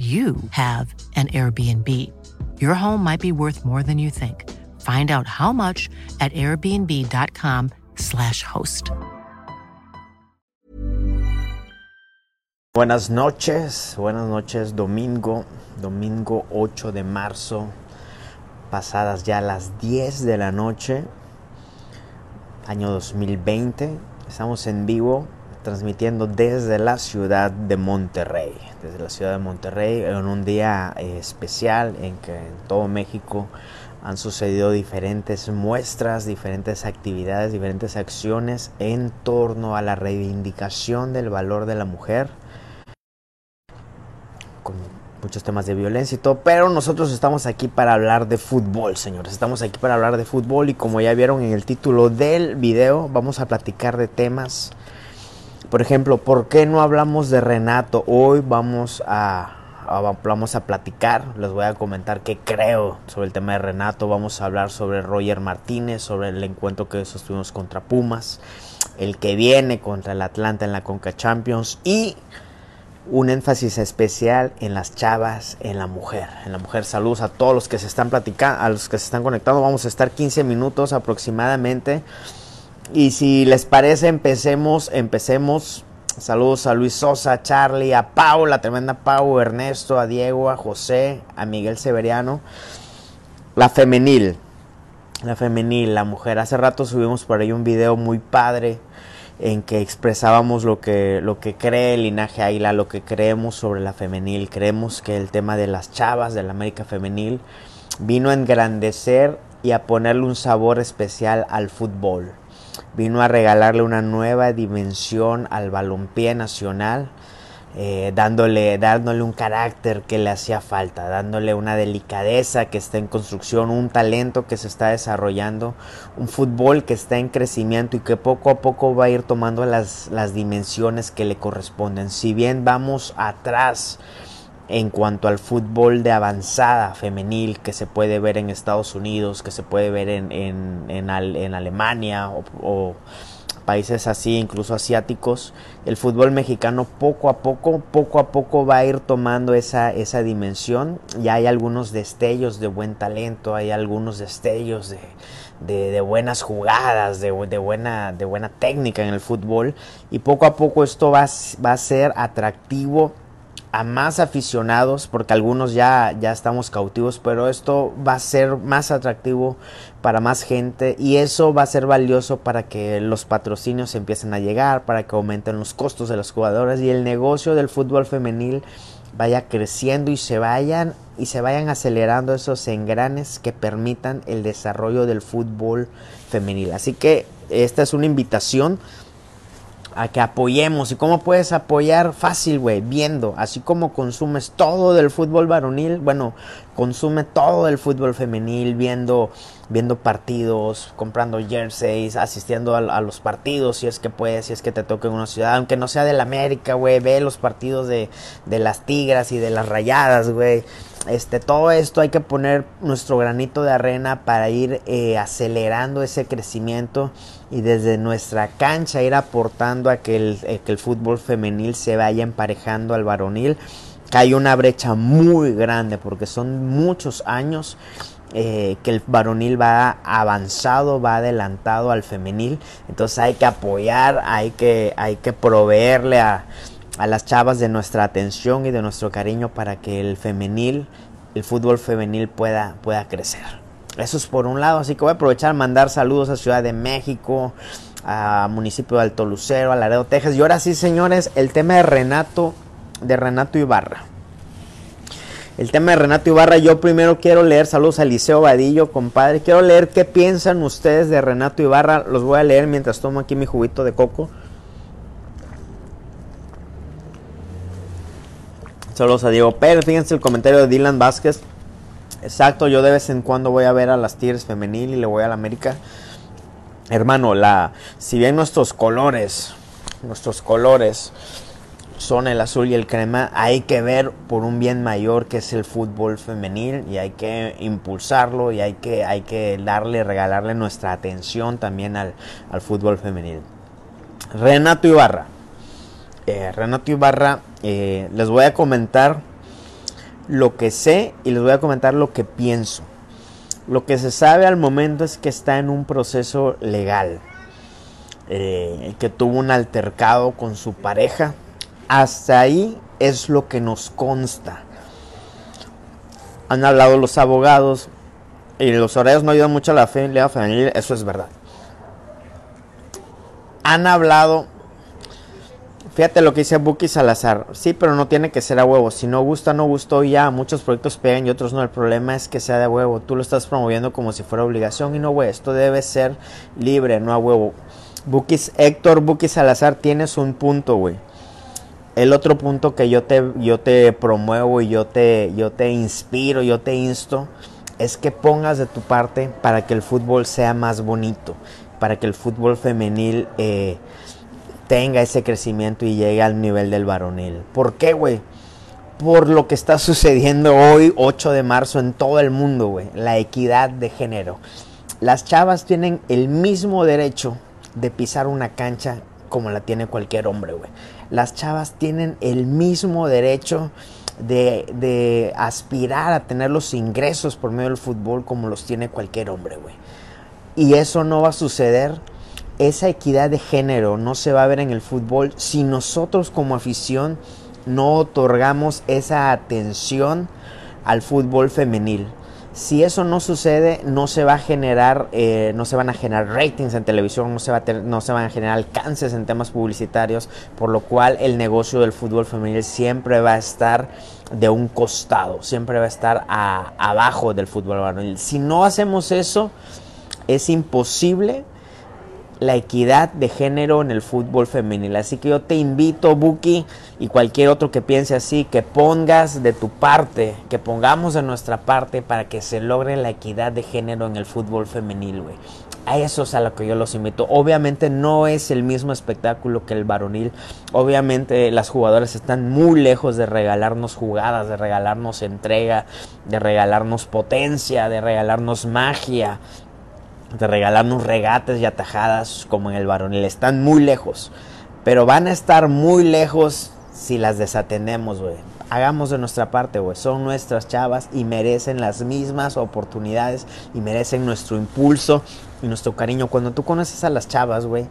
you have an Airbnb. Your home might be worth more than you think. Find out how much at airbnb.com/slash host. Buenas noches, buenas noches, domingo, domingo 8 de marzo, pasadas ya las 10 de la noche, año 2020. Estamos en vivo transmitiendo desde la ciudad de Monterrey, desde la ciudad de Monterrey en un día eh, especial en que en todo México han sucedido diferentes muestras, diferentes actividades, diferentes acciones en torno a la reivindicación del valor de la mujer, con muchos temas de violencia y todo, pero nosotros estamos aquí para hablar de fútbol, señores, estamos aquí para hablar de fútbol y como ya vieron en el título del video, vamos a platicar de temas por ejemplo, ¿por qué no hablamos de Renato? Hoy vamos a, vamos a platicar, les voy a comentar qué creo sobre el tema de Renato, vamos a hablar sobre Roger Martínez, sobre el encuentro que sostuvimos contra Pumas, el que viene contra el Atlanta en la Conca Champions y un énfasis especial en las chavas, en la mujer, en la mujer. Saludos a todos los que se están platicando, a los que se están conectando. Vamos a estar 15 minutos aproximadamente y si les parece, empecemos, empecemos. Saludos a Luis Sosa, a Charlie, a Pau, la tremenda Pau, Ernesto, a Diego, a José, a Miguel Severiano. La femenil, la femenil, la mujer. Hace rato subimos por ahí un video muy padre en que expresábamos lo que, lo que cree el linaje Águila, lo que creemos sobre la femenil. Creemos que el tema de las chavas de la América femenil vino a engrandecer y a ponerle un sabor especial al fútbol vino a regalarle una nueva dimensión al balompié nacional, eh, dándole, dándole un carácter que le hacía falta, dándole una delicadeza que está en construcción, un talento que se está desarrollando, un fútbol que está en crecimiento y que poco a poco va a ir tomando las, las dimensiones que le corresponden. Si bien vamos atrás, en cuanto al fútbol de avanzada femenil que se puede ver en Estados Unidos, que se puede ver en, en, Alemania o, países así, incluso asiáticos, el fútbol mexicano poco a poco, poco a poco va a ir tomando esa, esa dimensión. Ya hay algunos destellos de buen talento, hay algunos destellos de, de, de, buenas jugadas, de, de, buena, de buena técnica en el fútbol. Y poco a poco esto va, va a ser atractivo a más aficionados, porque algunos ya, ya estamos cautivos, pero esto va a ser más atractivo para más gente y eso va a ser valioso para que los patrocinios empiecen a llegar, para que aumenten los costos de los jugadores y el negocio del fútbol femenil vaya creciendo y se vayan y se vayan acelerando esos engranes que permitan el desarrollo del fútbol femenil. Así que esta es una invitación a que apoyemos. ¿Y cómo puedes apoyar? Fácil, güey, viendo. Así como consumes todo del fútbol varonil, bueno, consume todo el fútbol femenil, viendo, viendo partidos, comprando jerseys, asistiendo a, los partidos, si es que puedes, si es que te toca en una ciudad, aunque no sea del América, güey, ve los partidos de, de las Tigras y de las Rayadas, güey este, todo esto hay que poner nuestro granito de arena para ir eh, acelerando ese crecimiento y desde nuestra cancha ir aportando a que el, eh, que el fútbol femenil se vaya emparejando al varonil. Que hay una brecha muy grande porque son muchos años eh, que el varonil va avanzado, va adelantado al femenil. Entonces hay que apoyar, hay que, hay que proveerle a, a las chavas de nuestra atención y de nuestro cariño para que el femenil, el fútbol femenil pueda, pueda crecer. Eso es por un lado, así que voy a aprovechar mandar saludos a Ciudad de México, a municipio de Alto Lucero, a Laredo, Texas. Y ahora sí, señores, el tema de Renato, de Renato Ibarra. El tema de Renato Ibarra, yo primero quiero leer, saludos a Liceo Vadillo, compadre. Quiero leer qué piensan ustedes de Renato Ibarra. Los voy a leer mientras tomo aquí mi juguito de coco. Saludos a Diego Pérez. Fíjense el comentario de Dylan Vázquez. Exacto, yo de vez en cuando voy a ver a las Tigres femenil y le voy a la América. Hermano, la, si bien nuestros colores, nuestros colores son el azul y el crema, hay que ver por un bien mayor que es el fútbol femenil y hay que impulsarlo y hay que, hay que darle, regalarle nuestra atención también al, fútbol femenil. Renato Ibarra. Eh, Renato Ibarra, eh, les voy a comentar lo que sé y les voy a comentar lo que pienso. Lo que se sabe al momento es que está en un proceso legal. Eh, que tuvo un altercado con su pareja. Hasta ahí es lo que nos consta. Han hablado los abogados y los horarios no ayudan mucho a la familia eso es verdad. Han hablado Fíjate lo que dice Buki Salazar. Sí, pero no tiene que ser a huevo. Si no gusta, no gustó ya. Muchos proyectos pegan y otros no. El problema es que sea de huevo. Tú lo estás promoviendo como si fuera obligación y no, güey. Esto debe ser libre, no a huevo. Bukis, Héctor Buki Salazar, tienes un punto, güey. El otro punto que yo te, yo te promuevo y yo te, yo te inspiro, yo te insto, es que pongas de tu parte para que el fútbol sea más bonito, para que el fútbol femenil eh, tenga ese crecimiento y llegue al nivel del varonil. ¿Por qué, güey? Por lo que está sucediendo hoy, 8 de marzo, en todo el mundo, güey. La equidad de género. Las chavas tienen el mismo derecho de pisar una cancha como la tiene cualquier hombre, güey. Las chavas tienen el mismo derecho de, de, aspirar a tener los ingresos por medio del fútbol como los tiene cualquier hombre, güey. Y eso no va a suceder esa equidad de género no se va a ver en el fútbol si nosotros como afición no otorgamos esa atención al fútbol femenil. Si eso no sucede, no se va a generar, eh, no se van a generar ratings en televisión, no se, va a no se van a generar alcances en temas publicitarios, por lo cual el negocio del fútbol femenil siempre va a estar de un costado, siempre va a estar abajo del fútbol varonil. Si no hacemos eso, es imposible la equidad de género en el fútbol femenil. Así que yo te invito, Buki, y cualquier otro que piense así, que pongas de tu parte, que pongamos de nuestra parte para que se logre la equidad de género en el fútbol femenil, güey. A eso es a lo que yo los invito. Obviamente no es el mismo espectáculo que el varonil. Obviamente las jugadoras están muy lejos de regalarnos jugadas, de regalarnos entrega, de regalarnos potencia, de regalarnos magia, de regalarnos regates y atajadas como en el varonil. Están muy lejos, pero van a estar muy lejos si las desatendemos, güey. Hagamos de nuestra parte, güey. Son nuestras chavas y merecen las mismas oportunidades y merecen nuestro impulso y nuestro cariño. Cuando tú conoces a las chavas, güey,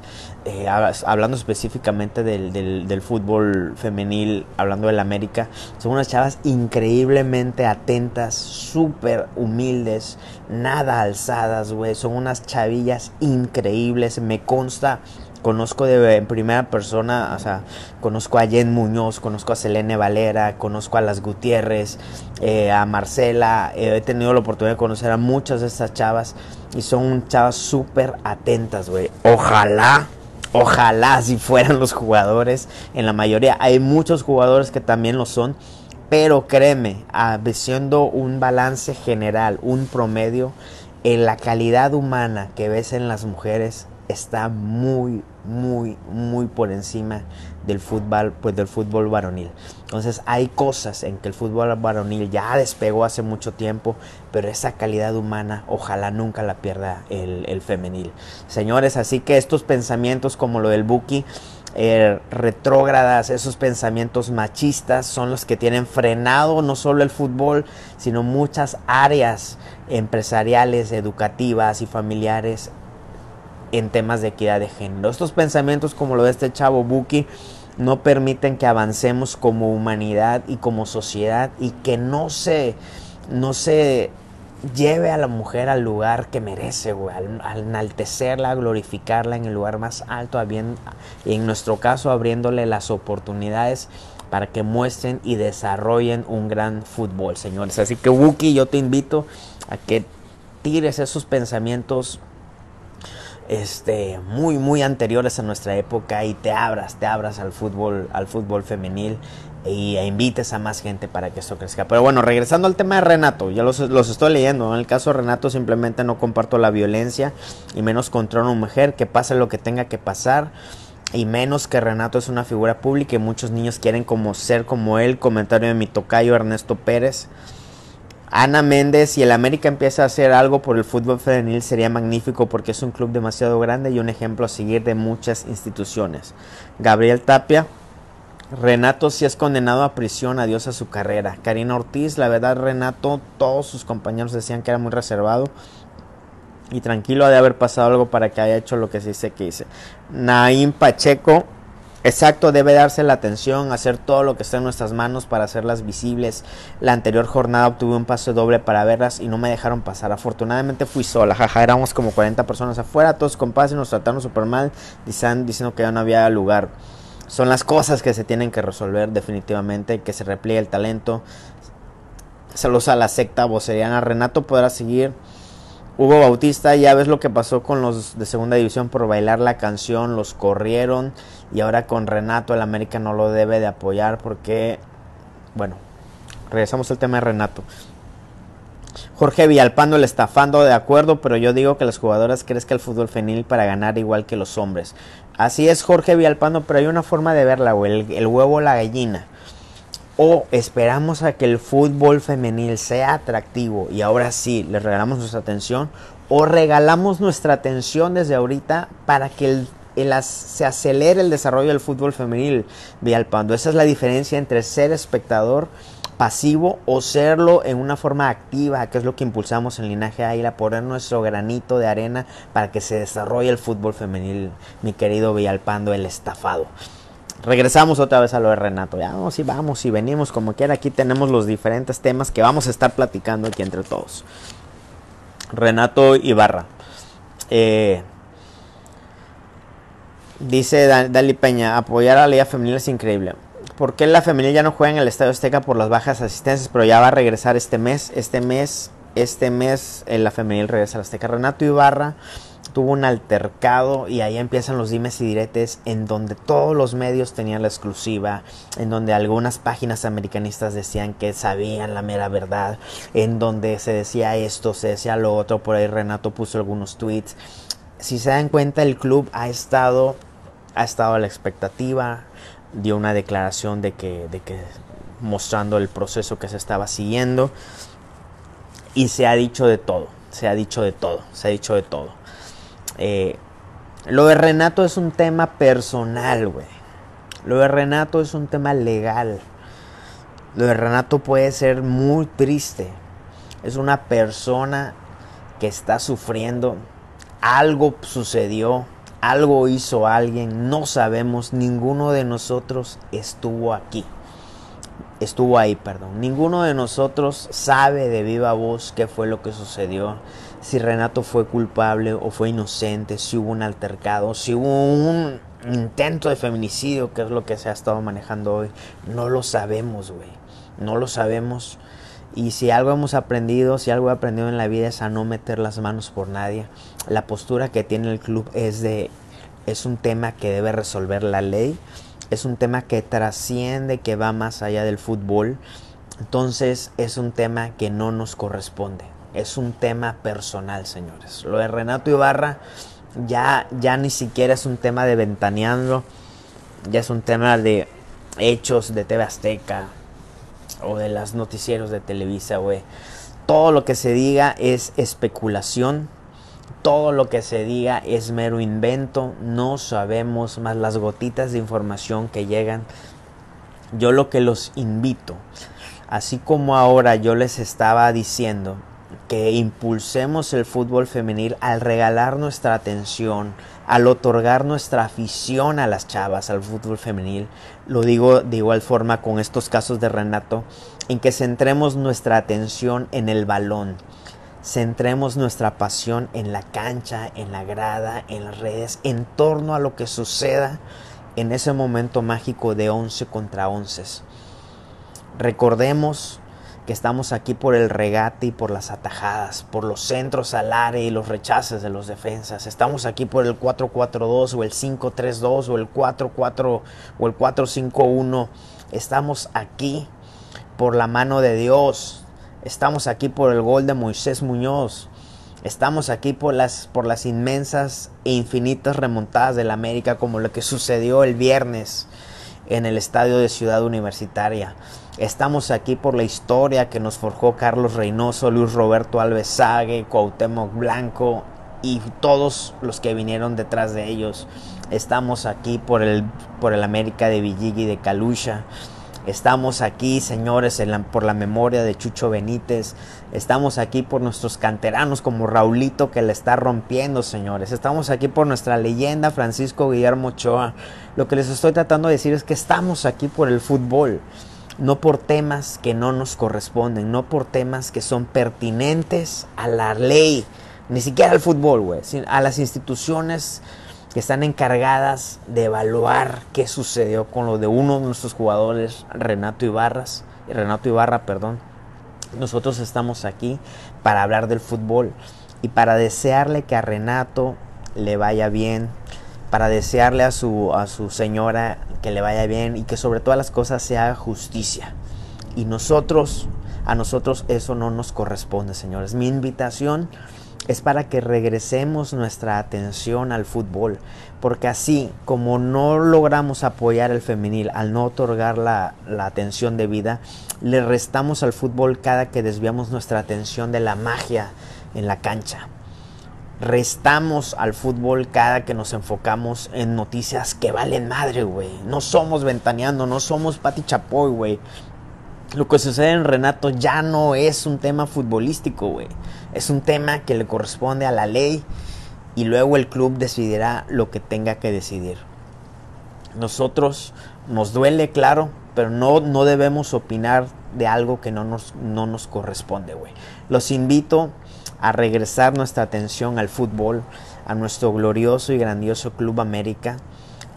eh, hablando específicamente del, del, fútbol femenil, hablando del América, son unas chavas increíblemente atentas, súper humildes, nada alzadas, güey. Son unas chavillas increíbles. Me consta conozco de en primera persona, o sea, conozco a Jen Muñoz, conozco a Selene Valera, conozco a las Gutiérrez, eh, a Marcela, eh, he tenido la oportunidad de conocer a muchas de estas chavas y son chavas súper atentas, güey. Ojalá, ojalá si fueran los jugadores, en la mayoría hay muchos jugadores que también lo son, pero créeme, siendo un balance general, un promedio, en la calidad humana que ves en las mujeres está muy, muy, muy por encima del fútbol, pues del fútbol varonil. Entonces hay cosas en que el fútbol varonil ya despegó hace mucho tiempo, pero esa calidad humana ojalá nunca la pierda el, femenil. Señores, así que estos pensamientos como lo del Buki, eh, retrógradas, esos pensamientos machistas son los que tienen frenado no solo el fútbol, sino muchas áreas empresariales, educativas y familiares en temas de equidad de género. Estos pensamientos como lo de este chavo Buki no permiten que avancemos como humanidad y como sociedad y que no se, no se lleve a la mujer al lugar que merece, al, enaltecerla, glorificarla en el lugar más alto, y en nuestro caso abriéndole las oportunidades para que muestren y desarrollen un gran fútbol, señores. Así que Buki, yo te invito a que tires esos pensamientos este, muy, muy anteriores a nuestra época y te abras, te abras al fútbol, al fútbol femenil y invites a más gente para que esto crezca. Pero bueno, regresando al tema de Renato, ya los, los estoy leyendo. En el caso de Renato simplemente no comparto la violencia y menos contra una mujer, que pase lo que tenga que pasar. Y menos que Renato es una figura pública y muchos niños quieren como ser como él. Comentario de mi tocayo Ernesto Pérez. Ana Méndez, si el América empieza a hacer algo por el fútbol femenil sería magnífico porque es un club demasiado grande y un ejemplo a seguir de muchas instituciones. Gabriel Tapia, Renato si es condenado a prisión, adiós a su carrera. Karina Ortiz, la verdad Renato, todos sus compañeros decían que era muy reservado y tranquilo ha de haber pasado algo para que haya hecho lo que se dice que hice. Naim Pacheco, exacto, debe darse la atención, hacer todo lo que esté en nuestras manos para hacerlas visibles. La anterior jornada obtuve un paso doble para verlas y no me dejaron pasar. Afortunadamente fui sola, jaja, éramos como 40 personas afuera, todos paz y nos trataron súper mal, diciendo que ya no había lugar son las cosas que se tienen que resolver definitivamente, que se repliegue el talento. Saludos a la secta voceriana. Renato podrá seguir. Hugo Bautista, ya ves lo que pasó con los de segunda división por bailar la canción, los corrieron y ahora con Renato el América no lo debe de apoyar porque, bueno, regresamos al tema de Renato. Jorge Villalpando el estafando de acuerdo, pero yo digo que las jugadoras crezcan el fútbol femenil para ganar igual que los hombres. Así es Jorge Villalpando, pero hay una forma de verla, güey, el, el huevo la gallina. O esperamos a que el fútbol femenil sea atractivo y ahora sí le regalamos nuestra atención. O regalamos nuestra atención desde ahorita para que se acelere el desarrollo del fútbol femenil, Villalpando. Esa es la diferencia entre ser espectador pasivo o serlo en una forma activa, que es lo que impulsamos en Linaje Águila, poner nuestro granito de arena para que se desarrolle el fútbol femenil, mi querido Villalpando, el estafado. Regresamos otra vez a lo de Renato. Ya vamos y vamos y venimos como quiera. Aquí tenemos los diferentes temas que vamos a estar platicando aquí entre todos. Renato Ibarra. Eh, dice Dali Peña, apoyar a la Liga Femenil es increíble. ¿Por qué la femenil ya no juega en el Estadio Azteca por las bajas asistencias? Pero ya va a regresar este mes. Este mes, este mes eh, la femenil regresa al Azteca. Renato Ibarra tuvo un altercado y ahí empiezan los dimes y diretes en donde todos los medios tenían la exclusiva, en donde algunas páginas americanistas decían que sabían la mera verdad, en donde se decía esto, se decía lo otro, por ahí Renato puso algunos tweets. Si se dan cuenta, el club ha estado ha estado a la expectativa, dio una declaración de que, de que mostrando el proceso que se estaba siguiendo y se ha dicho de todo, se ha dicho de todo, se ha dicho de todo. Eh, lo de Renato es un tema personal, güey. Lo de Renato es un tema legal. Lo de Renato puede ser muy triste. Es una persona que está sufriendo. Algo sucedió algo hizo alguien, no sabemos, ninguno de nosotros estuvo aquí. Estuvo ahí, perdón. Ninguno de nosotros sabe de viva voz qué fue lo que sucedió. Si Renato fue culpable o fue inocente, si hubo un altercado, si hubo un intento de feminicidio, que es lo que se ha estado manejando hoy. No lo sabemos, güey. No lo sabemos. Y si algo hemos aprendido, si algo he aprendido en la vida es a no meter las manos por nadie. La postura que tiene el club es de es un tema que debe resolver la ley, es un tema que trasciende, que va más allá del fútbol. Entonces es un tema que no nos corresponde. Es un tema personal, señores. Lo de Renato Ibarra ya, ya ni siquiera es un tema de ventaneando, ya es un tema de hechos de TV Azteca, o de las noticieros de Televisa, güey. Todo lo que se diga es especulación. Todo lo que se diga es mero invento. No sabemos más las gotitas de información que llegan. Yo lo que los invito, así como ahora yo les estaba diciendo, que impulsemos el fútbol femenil al regalar nuestra atención, al otorgar nuestra afición a las chavas, al fútbol femenil. Lo digo de igual forma con estos casos de Renato, en que centremos nuestra atención en el balón, centremos nuestra pasión en la cancha, en la grada, en las redes, en torno a lo que suceda en ese momento mágico de 11 contra 11. Recordemos estamos aquí por el regate y por las atajadas, por los centros al área y los rechaces de los defensas. Estamos aquí por el 4-4-2 o el 5-3-2 o el 4-4 o el 4-5-1. Estamos aquí por la mano de Dios. Estamos aquí por el gol de Moisés Muñoz. Estamos aquí por las, por las inmensas e infinitas remontadas del América como lo que sucedió el viernes en el estadio de Ciudad Universitaria. Estamos aquí por la historia que nos forjó Carlos Reynoso, Luis Roberto Alves Sague, Cuauhtémoc Blanco y todos los que vinieron detrás de ellos. Estamos aquí por el, por el América de Villigui de Calucha. Estamos aquí, señores, por la memoria de Chucho Benítez. Estamos aquí por nuestros canteranos como Raulito que le está rompiendo, señores. Estamos aquí por nuestra leyenda Francisco Guillermo Ochoa. Lo que les estoy tratando de decir es que estamos aquí por el fútbol no por temas que no nos corresponden, no por temas que son pertinentes a la ley, ni siquiera al fútbol, güey, a las instituciones que están encargadas de evaluar qué sucedió con lo de uno de nuestros jugadores, Renato Ibarras, Renato Ibarra, perdón. Nosotros estamos aquí para hablar del fútbol y para desearle que a Renato le vaya bien, para desearle a su, a su señora que le vaya bien y que sobre todas las cosas se haga justicia. Y nosotros, a nosotros eso no nos corresponde, señores. Mi invitación es para que regresemos nuestra atención al fútbol, porque así como no logramos apoyar el femenil al no otorgar la, la atención debida, le restamos al fútbol cada que desviamos nuestra atención de la magia en la cancha restamos al fútbol cada que nos enfocamos en noticias que valen madre, güey. No somos ventaneando, no somos Pati Chapoy, güey. Lo que sucede en Renato ya no es un tema futbolístico, güey. Es un tema que le corresponde a la ley y luego el club decidirá lo que tenga que decidir. Nosotros nos duele, claro, pero no, no debemos opinar de algo que no nos, no nos corresponde, güey. Los invito a regresar nuestra atención al fútbol, a nuestro glorioso y grandioso Club América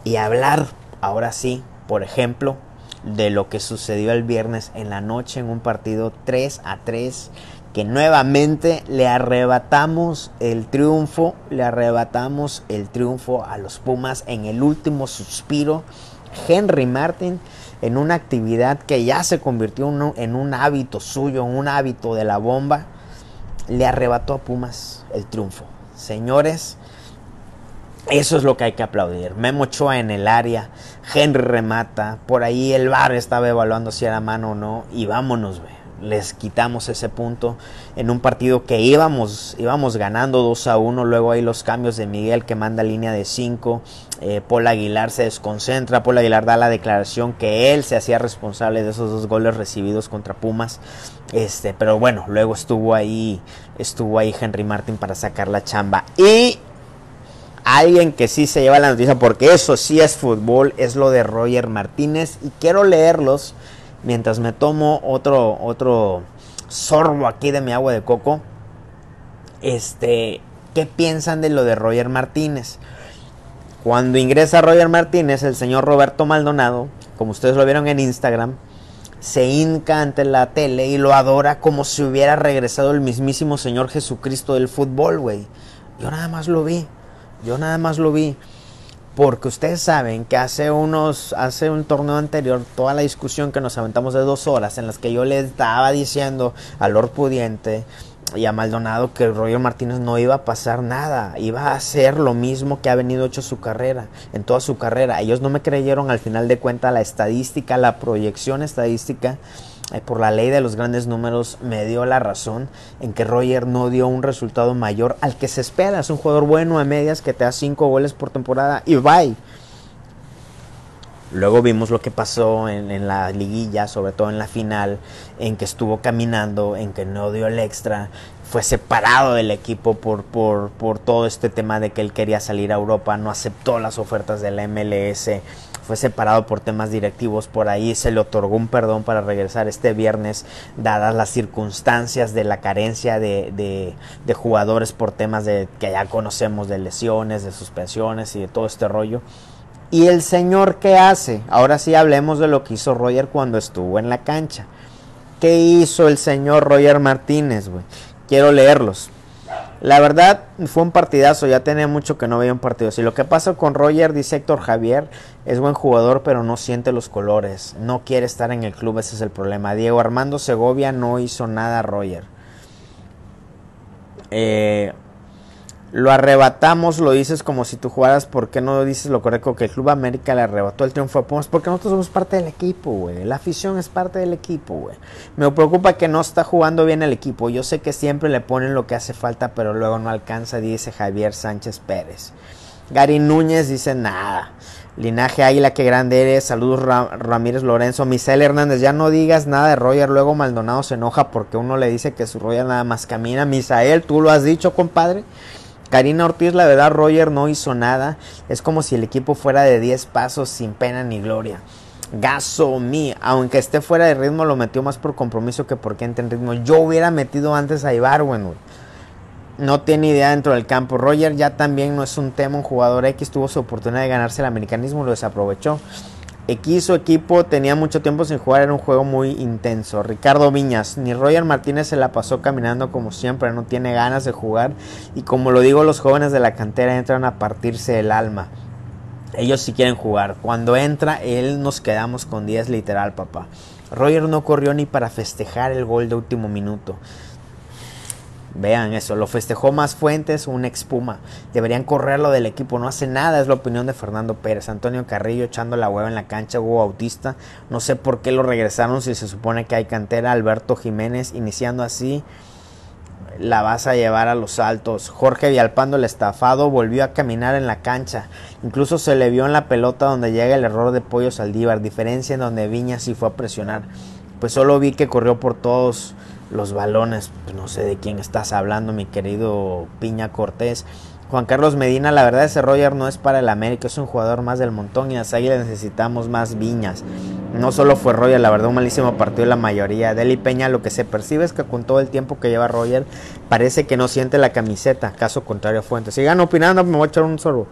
y hablar, ahora sí, por ejemplo, de lo que sucedió el viernes en la noche en un partido 3 a 3 que nuevamente le arrebatamos el triunfo, le arrebatamos el triunfo a los Pumas en el último suspiro. Henry Martin en una actividad que ya se convirtió en un hábito suyo, en un hábito de la bomba, le arrebató a Pumas el triunfo. Señores, eso es lo que hay que aplaudir. Memo Ochoa en el área, Henry remata, por ahí el bar estaba evaluando si era mano o no, y vámonos, ve les quitamos ese punto en un partido que íbamos, íbamos ganando 2 a 1. Luego hay los cambios de Miguel que manda línea de 5. Eh, Paul Aguilar se desconcentra. Paul Aguilar da la declaración que él se hacía responsable de esos dos goles recibidos contra Pumas. Este, pero bueno, luego estuvo ahí, estuvo ahí Henry Martin para sacar la chamba. Y alguien que sí se lleva la noticia, porque eso sí es fútbol, es lo de Roger Martínez. Y quiero leerlos mientras me tomo otro, otro sorbo aquí de mi agua de coco, este, ¿qué piensan de lo de Roger Martínez? Cuando ingresa Roger Martínez, el señor Roberto Maldonado, como ustedes lo vieron en Instagram, se hinca ante la tele y lo adora como si hubiera regresado el mismísimo Señor Jesucristo del fútbol, güey. Yo nada más lo vi, yo nada más lo vi. Porque ustedes saben que hace unos, hace un torneo anterior, toda la discusión que nos aventamos de dos horas, en las que yo le estaba diciendo a Lord Pudiente y a Maldonado que Roger Martínez no iba a pasar nada, iba a hacer lo mismo que ha venido hecho su carrera, en toda su carrera. Ellos no me creyeron al final de cuentas la estadística, la proyección estadística por la ley de los grandes números me dio la razón en que Roger no dio un resultado mayor al que se espera. Es un jugador bueno a medias que te da 5 goles por temporada y bye. Luego vimos lo que pasó en, la liguilla, sobre todo en la final, en que estuvo caminando, en que no dio el extra, fue separado del equipo por, por, por todo este tema de que él quería salir a Europa, no aceptó las ofertas de la MLS fue separado por temas directivos, por ahí se le otorgó un perdón para regresar este viernes, dadas las circunstancias de la carencia de, de, jugadores por temas de que ya conocemos de lesiones, de suspensiones y de todo este rollo. ¿Y el señor qué hace? Ahora sí hablemos de lo que hizo Roger cuando estuvo en la cancha. ¿Qué hizo el señor Roger Martínez, güey? Quiero leerlos. La verdad, fue un partidazo. Ya tenía mucho que no veía un partido. Si lo que pasa con Roger, dice Héctor Javier, es buen jugador, pero no siente los colores. No quiere estar en el club, ese es el problema. Diego Armando Segovia no hizo nada a Roger. Eh, lo arrebatamos, lo dices como si tú jugaras, ¿por qué no dices lo correcto? Que el Club América le arrebató el triunfo a Pumas, porque nosotros somos parte del equipo, güey. La afición es parte del equipo, güey. Me preocupa que no está jugando bien el equipo. Yo sé que siempre le ponen lo que hace falta, pero luego no alcanza, dice Javier Sánchez Pérez. Gary Núñez dice nada. Linaje Águila, qué grande eres. Saludos Ramírez Lorenzo. Misael Hernández, ya no digas nada de Roger. Luego Maldonado se enoja porque uno le dice que su Roger nada más camina. Misael, tú lo has dicho, compadre. Karina Ortiz, la verdad, Roger no hizo nada. Es como si el equipo fuera de 10 pasos sin pena ni gloria. Gaso mi, aunque esté fuera de ritmo, lo metió más por compromiso que porque entre en ritmo. Yo hubiera metido antes a Ibarwen, No tiene idea dentro del campo. Roger ya también no es un tema, un jugador X tuvo su oportunidad de ganarse el americanismo, lo desaprovechó. X su equipo tenía mucho tiempo sin jugar, era un juego muy intenso. Ricardo Viñas, ni Roger Martínez se la pasó caminando como siempre, no tiene ganas de jugar y como lo digo, los jóvenes de la cantera entran a partirse el alma. Ellos sí quieren jugar. Cuando entra, él nos quedamos con 10 literal, papá. Roger no corrió ni para festejar el gol de último minuto. Vean eso, lo festejó más Fuentes, una expuma. Deberían correrlo del equipo, no hace nada, es la opinión de Fernando Pérez. Antonio Carrillo echando la hueva en la cancha, Hugo Bautista. No sé por qué lo regresaron si se supone que hay cantera. Alberto Jiménez iniciando así. La vas a llevar a los altos. Jorge Vialpando, el estafado, volvió a caminar en la cancha. Incluso se le vio en la pelota donde llega el error de Pollo Saldívar. Diferencia en donde Viña sí fue a presionar. Pues solo vi que corrió por todos los balones. Pues no sé de quién estás hablando, mi querido Piña Cortés. Juan Carlos Medina, la verdad ese Roger no es para el América, es un jugador más del montón y a Águilas necesitamos más viñas. No solo fue Roger, la verdad un malísimo partido la mayoría. Deli Peña lo que se percibe es que con todo el tiempo que lleva Roger parece que no siente la camiseta, caso contrario Fuentes. Sigan opinando, me voy a echar un sorbo.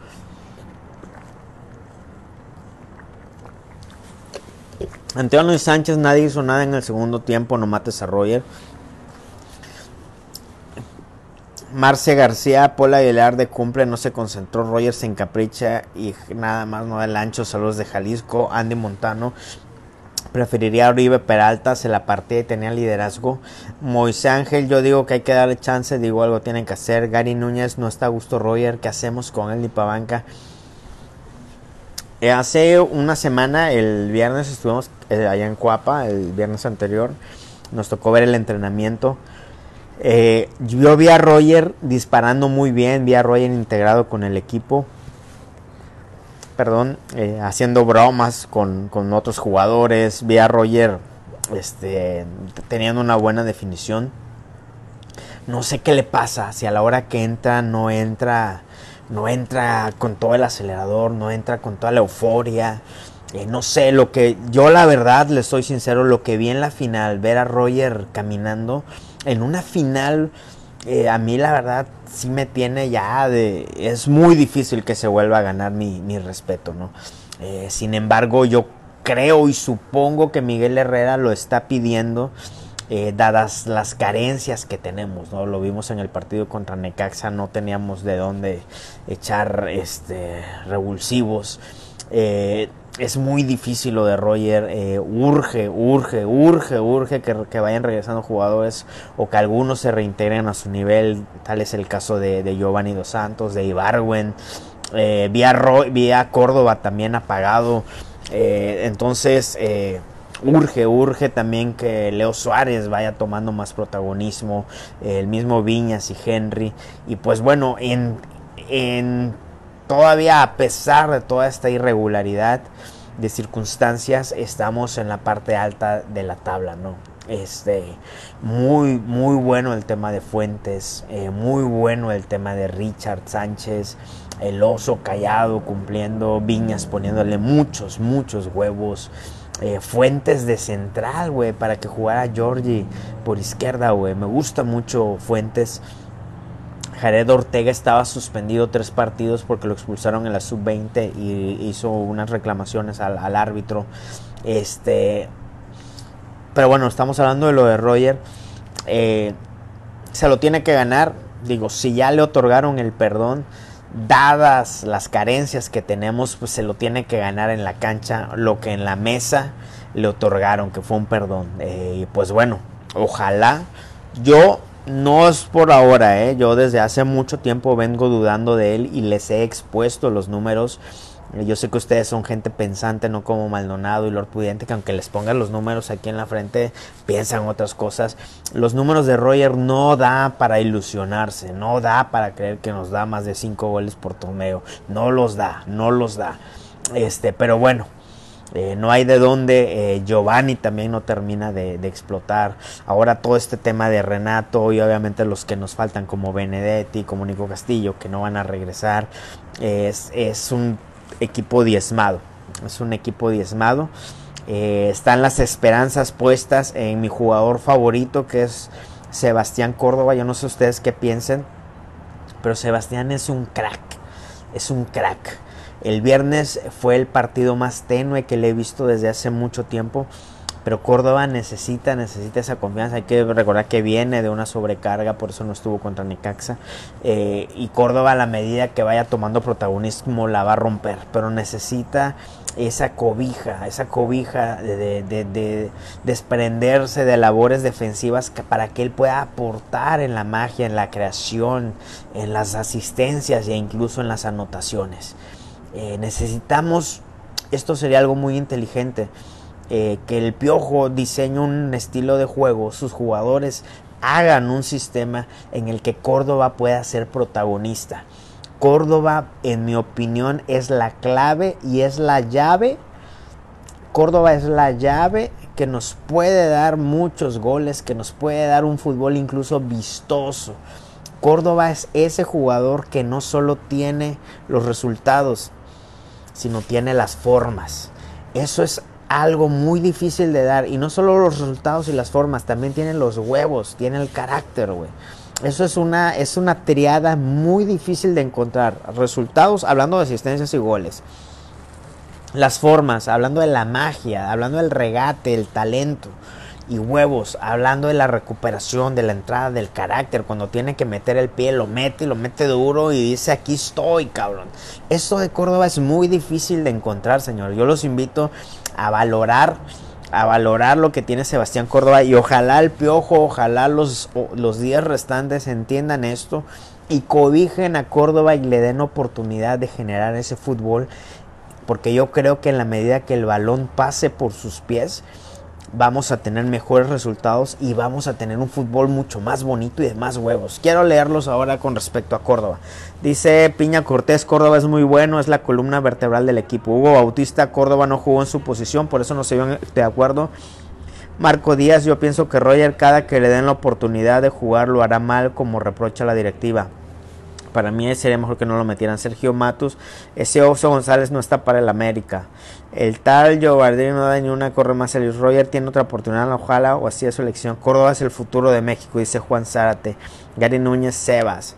Antonio Sánchez nadie hizo nada en el segundo tiempo, no mates a Roger. Marce García, Pola Aguilar de cumple, no se concentró, Roger se encapricha y nada más no del ancho, saludos de Jalisco, Andy Montano, preferiría a Oribe Peralta, se la partía y tenía liderazgo. Moisés Ángel, yo digo que hay que darle chance, digo algo tienen que hacer. Gary Núñez, no está a gusto Roger, ¿qué hacemos con él ni pavanca? Eh, hace una semana, el viernes estuvimos eh, allá en Cuapa, el viernes anterior, nos tocó ver el entrenamiento. Eh, yo vi a Roger disparando muy bien, vi a Roger integrado con el equipo. Perdón, eh, haciendo bromas con, otros jugadores. Vi a Roger este, teniendo una buena definición. No sé qué le pasa, si a la hora que entra no entra, no entra con todo el acelerador, no entra con toda la euforia. Eh, no sé, lo que yo la verdad, le soy sincero, lo que vi en la final, ver a Roger caminando, en una final, eh, a mí la verdad sí me tiene ya de... Es muy difícil que se vuelva a ganar mi, respeto, ¿no? Eh, sin embargo, yo creo y supongo que Miguel Herrera lo está pidiendo. Eh, dadas las carencias que tenemos, ¿no? Lo vimos en el partido contra Necaxa, no teníamos de dónde echar este revulsivos es muy difícil lo de Roger. Eh, urge, urge, urge, urge que, vayan regresando jugadores o que algunos se reintegren a su nivel. Tal es el caso de, Giovanni Dos Santos, de Ibarwen. Eh, vía, Córdoba también apagado. Eh, entonces, urge, urge también que Leo Suárez vaya tomando más protagonismo. el mismo Viñas y Henry. Y pues bueno, en, en todavía a pesar de toda esta irregularidad de circunstancias, estamos en la parte alta de la tabla, ¿no? Este, muy, muy bueno el tema de Fuentes, eh, muy bueno el tema de Richard Sánchez, el oso callado cumpliendo, Viñas poniéndole muchos, muchos huevos. Eh, Fuentes de central, güey, para que jugara Georgie por izquierda, güey. Me gusta mucho Fuentes. Jared Ortega estaba suspendido tres partidos porque lo expulsaron en la sub-20 y hizo unas reclamaciones al, árbitro. Este, Pero bueno, estamos hablando de lo de Roger. Eh, se lo tiene que ganar. Digo, si ya le otorgaron el perdón, dadas las carencias que tenemos, pues se lo tiene que ganar en la cancha, lo que en la mesa le otorgaron, que fue un perdón. Eh, pues bueno, ojalá. Yo no es por ahora, ¿eh? yo desde hace mucho tiempo vengo dudando de él y les he expuesto los números yo sé que ustedes son gente pensante, no como Maldonado y Lord Pudiente, que aunque les pongan los números aquí en la frente, piensan otras cosas. Los números de Roger no da para ilusionarse, no da para creer que nos da más de 5 goles por torneo. No los da, no los da. Este, pero bueno, eh, no hay de dónde. Eh, Giovanni también no termina de, explotar. Ahora todo este tema de Renato y obviamente los que nos faltan como Benedetti, como Nico Castillo, que no van a regresar. es, es un equipo diezmado. Es un equipo diezmado. Eh, están las esperanzas puestas en mi jugador favorito que es Sebastián Córdoba. Yo no sé ustedes qué piensen, pero Sebastián es un crack. Es un crack. El viernes fue el partido más tenue que le he visto desde hace mucho tiempo. Pero Córdoba necesita, necesita esa confianza. Hay que recordar que viene de una sobrecarga, por eso no estuvo contra Necaxa. Eh, y Córdoba a la medida que vaya tomando protagonismo la va a romper. Pero necesita esa cobija, esa cobija de, desprenderse de labores defensivas para que él pueda aportar en la magia, en la creación, en las asistencias e incluso en las anotaciones. Eh, necesitamos, esto sería algo muy inteligente eh, que el Piojo diseñe un estilo de juego, sus jugadores hagan un sistema en el que Córdoba pueda ser protagonista. Córdoba, en mi opinión, es la clave y es la llave. Córdoba es la llave que nos puede dar muchos goles, que nos puede dar un fútbol incluso vistoso. Córdoba es ese jugador que no solo tiene los resultados, sino tiene las formas. Eso es algo muy difícil de dar. Y no solo los resultados y las formas, también tienen los huevos, tiene el carácter, güey. Eso es una, es una triada muy difícil de encontrar. Resultados, hablando de asistencias y goles. Las formas, hablando de la magia, hablando del regate, el talento y huevos, hablando de la recuperación, de la entrada, del carácter, cuando tiene que meter el pie, lo mete y lo mete duro y dice aquí estoy, cabrón. Esto de Córdoba es muy difícil de encontrar, señor. Yo los invito a valorar a valorar lo que tiene Sebastián Córdoba y ojalá el piojo, ojalá los, los días restantes entiendan esto y cobijen a Córdoba y le den oportunidad de generar ese fútbol porque yo creo que en la medida que el balón pase por sus pies vamos a tener mejores resultados y vamos a tener un fútbol mucho más bonito y de más huevos. Quiero leerlos ahora con respecto a Córdoba. Dice Piña Cortés, Córdoba es muy bueno, es la columna vertebral del equipo. Hugo Bautista, Córdoba no jugó en su posición, por eso no se vio de acuerdo. Marco Díaz, yo pienso que Roger cada que le den la oportunidad de jugar lo hará mal como reprocha la directiva. Para mí sería mejor que no lo metieran. Sergio Matus, ese Oso González no está para el América. El tal Giovanni no da ni una, corre más el Roger tiene otra oportunidad, ojalá o así su elección. Córdoba es el futuro de México, dice Juan Zárate. Gary Núñez Sebas.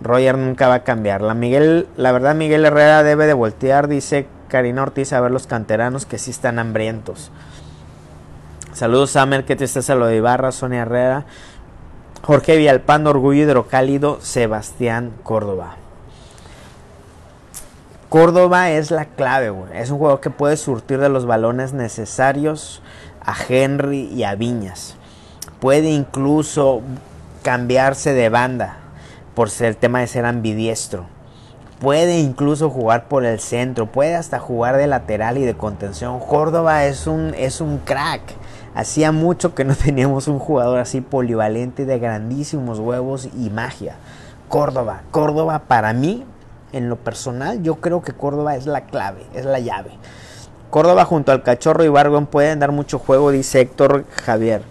Roger nunca va a cambiar. La Miguel, la verdad Miguel Herrera debe de voltear, dice Karina Ortiz, a ver los canteranos que sí están hambrientos. Saludos Samer, que te estás a lo de Ibarra, Sonia Herrera. Jorge Vialpando, Orgullo Hidrocálido, Sebastián Córdoba. Córdoba es la clave. Es un juego que puede surtir de los balones necesarios a Henry y a Viñas. Puede incluso cambiarse de banda por ser el tema de ser ambidiestro. Puede incluso jugar por el centro, puede hasta jugar de lateral y de contención. Córdoba es un, es un crack. Hacía mucho que no teníamos un jugador así polivalente de grandísimos huevos y magia. Córdoba, Córdoba para mí, en lo personal, yo creo que Córdoba es la clave, es la llave. Córdoba junto al Cachorro y Bargon pueden dar mucho juego, dice Héctor Javier.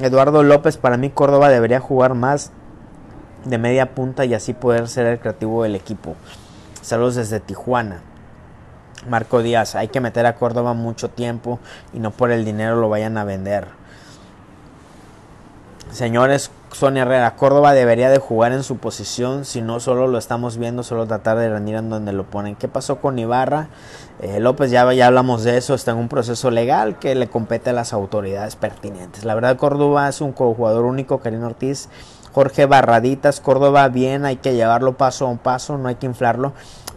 Eduardo López, para mí Córdoba debería jugar más de media punta y así poder ser el creativo del equipo. Saludos desde Tijuana. Marco Díaz, hay que meter a Córdoba mucho tiempo y no por el dinero lo vayan a vender. Señores, Sonia Herrera, Córdoba debería de jugar en su posición, si no solo lo estamos viendo, solo tratar de rendir en donde lo ponen. ¿Qué pasó con Ibarra? Eh, López, ya, ya hablamos de eso, está en un proceso legal que le compete a las autoridades pertinentes. La verdad, Córdoba es un jugador único, Karina Ortiz. Jorge Barraditas, Córdoba bien, hay que llevarlo paso a paso, no hay que inflarlo,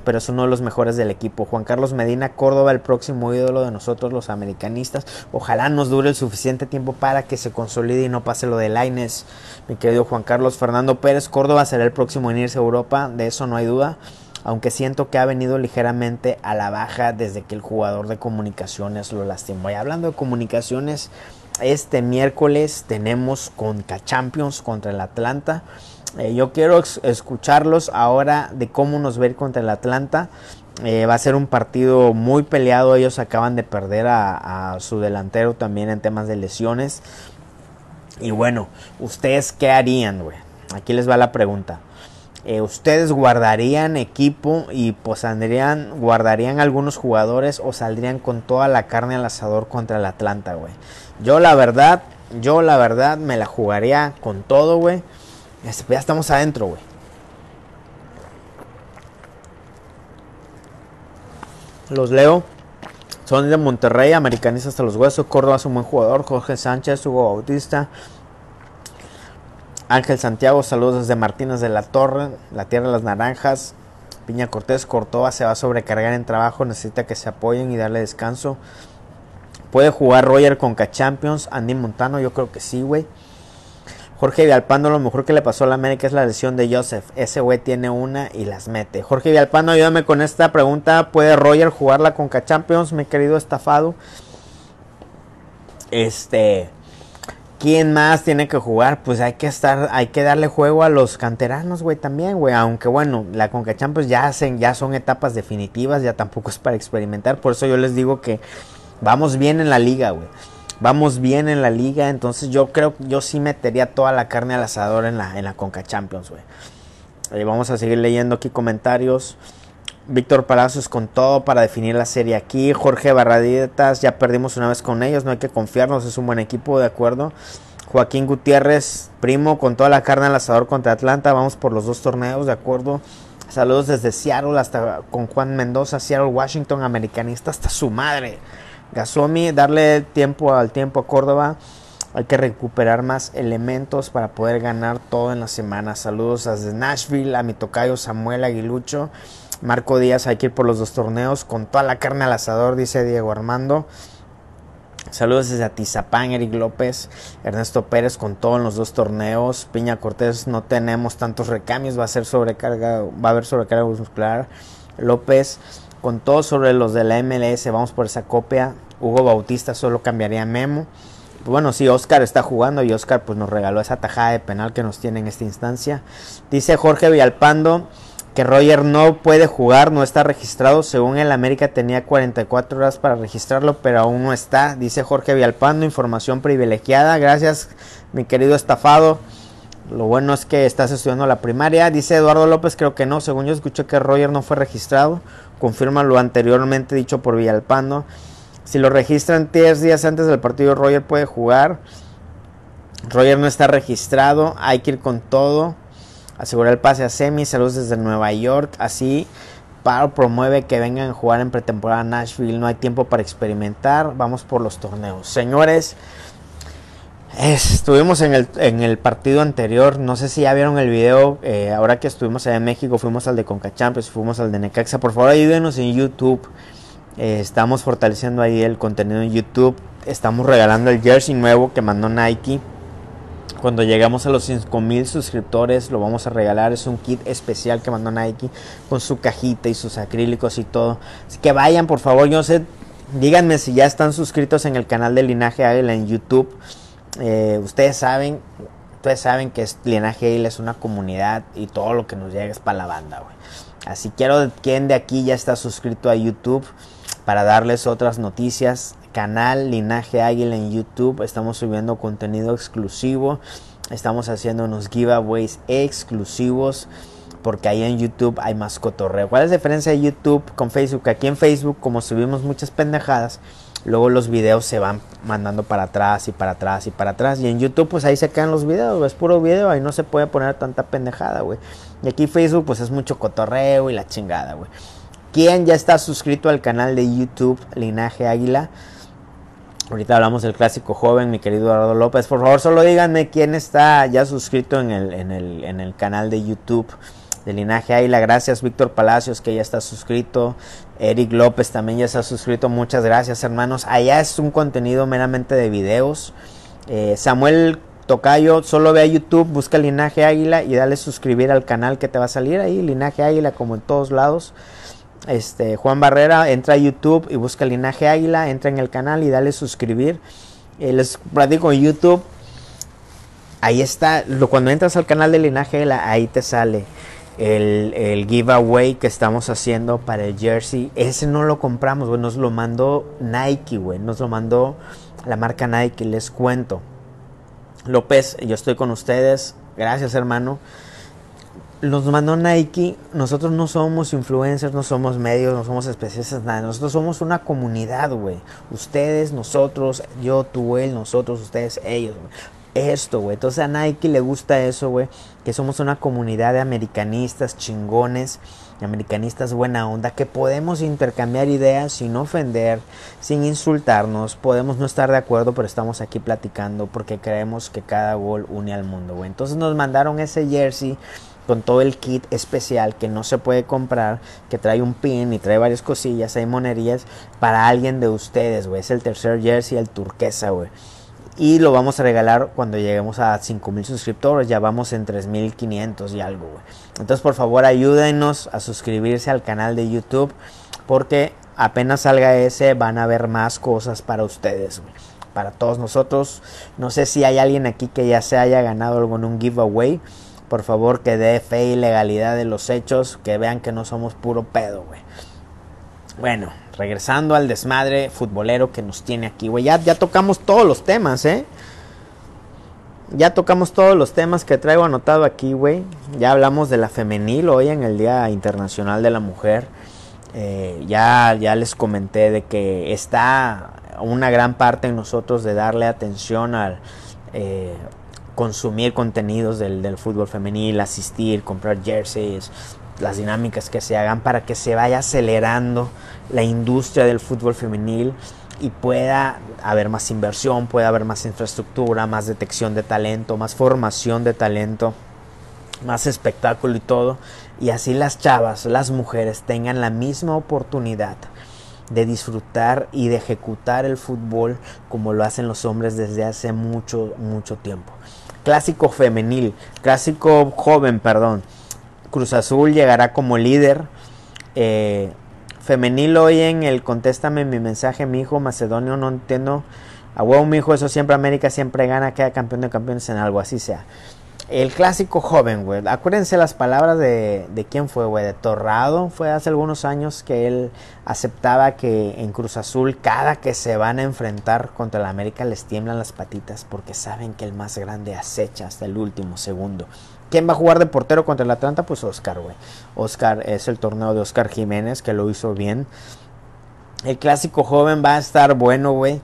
pero es uno de los mejores del equipo. Juan Carlos Medina, Córdoba, el próximo ídolo de nosotros los americanistas. Ojalá nos dure el suficiente tiempo para que se consolide y no pase lo de Laines. Mi querido Juan Carlos Fernando Pérez, Córdoba será el próximo en irse a Europa, de eso no hay duda aunque siento que ha venido ligeramente a la baja desde que el jugador de comunicaciones lo lastimó. Y hablando de comunicaciones, este miércoles tenemos Conca Champions contra el Atlanta. Eh, yo quiero escucharlos ahora de cómo nos ir contra el Atlanta. Eh, va a ser un partido muy peleado. Ellos acaban de perder a, a su delantero también en temas de lesiones. Y bueno, ¿ustedes qué harían, güey? Aquí les va la pregunta. Eh, ustedes guardarían equipo y pues saldrían, guardarían algunos jugadores o saldrían con toda la carne al asador contra el Atlanta, güey. Yo la verdad, yo la verdad me la jugaría con todo, güey. Ya estamos adentro, güey. Los leo. Son de Monterrey, americanistas hasta los huesos. Córdoba es un buen jugador. Jorge Sánchez, Hugo Bautista. Ángel Santiago, saludos desde Martínez de la Torre, la Tierra de las Naranjas. Piña Cortés, Cortoba se va a sobrecargar en trabajo, necesita que se apoyen y darle descanso. Puede jugar Roger con K-Champions, Andy Montano, yo creo que sí, güey. Jorge Vialpando, lo mejor que le pasó a la América es la lesión de Joseph. Ese güey tiene una y las mete. Jorge Vialpando, ayúdame con esta pregunta. ¿Puede Roger jugarla con K-Champions, mi querido estafado? Este. ¿Quién más tiene que jugar? Pues hay que estar, hay que darle juego a los canteranos, güey, también, güey. Aunque bueno, la Conca Champions ya hacen, ya son etapas definitivas, ya tampoco es para experimentar. Por eso yo les digo que vamos bien en la liga, güey. Vamos bien en la liga, entonces yo creo, yo sí metería toda la carne al asador en la, en la Conca Champions, güey. Eh, vamos a seguir leyendo aquí comentarios. Víctor Palacios con todo para definir la serie aquí. Jorge Barraditas, ya perdimos una vez con ellos, no hay que confiarnos, es un buen equipo, de acuerdo. Joaquín Gutiérrez, primo, con toda la carne al asador contra Atlanta, vamos por los dos torneos, de acuerdo. Saludos desde Seattle hasta con Juan Mendoza, Seattle, Washington, americanista hasta su madre. Gasomi, darle tiempo al tiempo a Córdoba. Hay que recuperar más elementos para poder ganar todo en la semana. Saludos desde Nashville, a mi tocayo Samuel Aguilucho. Marco Díaz, hay que ir por los dos torneos con toda la carne al asador, dice Diego Armando. Saludos desde Atizapán, Eric López, Ernesto Pérez con todo en los dos torneos. Piña Cortés, no tenemos tantos recambios, va a ser sobrecarga, va a haber sobrecarga muscular. López, con todo sobre los de la MLS, vamos por esa copia. Hugo Bautista solo cambiaría Memo. Bueno, sí, Oscar está jugando y Oscar pues nos regaló esa tajada de penal que nos tiene en esta instancia. Dice Jorge Villalpando que Roger no puede jugar, no está registrado. Según el América tenía 44 horas para registrarlo, pero aún no está. Dice Jorge Vialpando, información privilegiada. Gracias, mi querido estafado. Lo bueno es que estás estudiando la primaria. Dice Eduardo López, creo que no. Según yo escuché que Roger no fue registrado. Confirma lo anteriormente dicho por Villalpando. Si lo registran 10 días antes del partido, Roger puede jugar. Roger no está registrado. Hay que ir con todo asegurar el pase a semi, saludos desde Nueva York, así Paro promueve que vengan a jugar en pretemporada Nashville, no hay tiempo para experimentar, vamos por los torneos. Señores, estuvimos en el, en el partido anterior, no sé si ya vieron el video, eh, ahora que estuvimos allá en México, fuimos al de Conca Champions, fuimos al de Necaxa, por favor ayúdenos en YouTube, eh, estamos fortaleciendo ahí el contenido en YouTube, estamos regalando el jersey nuevo que mandó Nike cuando llegamos a los 5000 suscriptores lo vamos a regalar. Es un kit especial que mandó Nike con su cajita y sus acrílicos y todo. Así que vayan, por favor. Yo sé, díganme si ya están suscritos en el canal de Linaje Águila en YouTube. Eh, ustedes saben, ustedes saben que Linaje Águila es una comunidad y todo lo que nos llega es para la banda, güey. Así quiero quien de aquí ya está suscrito a YouTube para darles otras noticias canal Linaje Águila en YouTube. Estamos subiendo contenido exclusivo. Estamos haciendo unos giveaways exclusivos. Porque ahí en YouTube hay más cotorreo. ¿Cuál es la diferencia de YouTube con Facebook? Aquí en Facebook, como subimos muchas pendejadas, luego los videos se van mandando para atrás y para atrás y para atrás. Y en YouTube, pues ahí se quedan los videos, es puro video, ahí no se puede poner tanta pendejada, güey. Y aquí Facebook, pues es mucho cotorreo y la chingada, güey. ¿Quién ya está suscrito al canal de YouTube Linaje Águila? Ahorita hablamos del clásico joven, mi querido Eduardo López. Por favor, solo díganme quién está ya suscrito en el, en el, en el canal de YouTube de Linaje Águila. Gracias, Víctor Palacios, que ya está suscrito. Eric López también ya está suscrito. Muchas gracias, hermanos. Allá es un contenido meramente de videos. Eh, Samuel Tocayo, solo ve a YouTube, busca Linaje Águila y dale suscribir al canal que te va a salir ahí. Linaje Águila, como en todos lados. Este, Juan Barrera, entra a YouTube y busca Linaje Águila, entra en el canal y dale suscribir. Eh, les platico en YouTube. Ahí está, cuando entras al canal de Linaje Águila, ahí te sale el, el, giveaway que estamos haciendo para el jersey. Ese no lo compramos, nos lo mandó Nike, güey, nos lo mandó la marca Nike, les cuento. López, yo estoy con ustedes, gracias hermano los mandó Nike, nosotros no somos influencers, no somos medios, no somos especialistas, nada. Nosotros somos una comunidad, güey. Ustedes, nosotros, yo, tú, él, nosotros, ustedes, ellos, Esto, güey. Entonces a Nike le gusta eso, güey. Que somos una comunidad de americanistas chingones, americanistas buena onda, que podemos intercambiar ideas sin ofender, sin insultarnos. Podemos no estar de acuerdo, pero estamos aquí platicando porque creemos que cada gol une al mundo, güey. Entonces nos mandaron ese jersey con todo el kit especial que no se puede comprar, que trae un pin y trae varias cosillas, hay monerías para alguien de ustedes, güey. Es el tercer jersey, el turquesa, güey. Y lo vamos a regalar cuando lleguemos a 5000 suscriptores. Ya vamos en 3500 y algo, güey. Entonces, por favor, ayúdenos a suscribirse al canal de YouTube. Porque apenas salga ese, van a ver más cosas para ustedes, güey. Para todos nosotros. No sé si hay alguien aquí que ya se haya ganado algo en un giveaway por favor que dé fe y legalidad de los hechos, que vean que no somos puro pedo, güey. Bueno, regresando al desmadre futbolero que nos tiene aquí, güey. Ya, ya tocamos todos los temas, ¿eh? Ya tocamos todos los temas que traigo anotado aquí, güey. Ya hablamos de la femenil hoy en el Día Internacional de la Mujer. Eh, ya, ya les comenté de que está una gran parte en nosotros de darle atención al, eh, consumir contenidos del, fútbol femenil, asistir, comprar jerseys, las dinámicas que se hagan para que se vaya acelerando la industria del fútbol femenil y pueda haber más inversión, pueda haber más infraestructura, más detección de talento, más formación de talento, más espectáculo y todo. Y así las chavas, las mujeres tengan la misma oportunidad de disfrutar y de ejecutar el fútbol como lo hacen los hombres desde hace mucho, mucho tiempo. Clásico femenil, clásico joven, perdón. Cruz Azul llegará como líder. Eh, femenil hoy en el contéstame mi mensaje, mi hijo macedonio, no entiendo. A huevo, mi hijo, eso siempre América siempre gana, queda campeón de campeones en algo, así sea. El clásico joven, güey. Acuérdense las palabras de, de quién fue, güey. De Torrado. Fue hace algunos años que él aceptaba que en Cruz Azul, cada que se van a enfrentar contra la América, les tiemblan las patitas porque saben que el más grande acecha hasta el último segundo. ¿Quién va a jugar de portero contra el Atlanta? Pues Oscar, güey. Oscar es el torneo de Oscar Jiménez, que lo hizo bien. El clásico joven va a estar bueno, güey.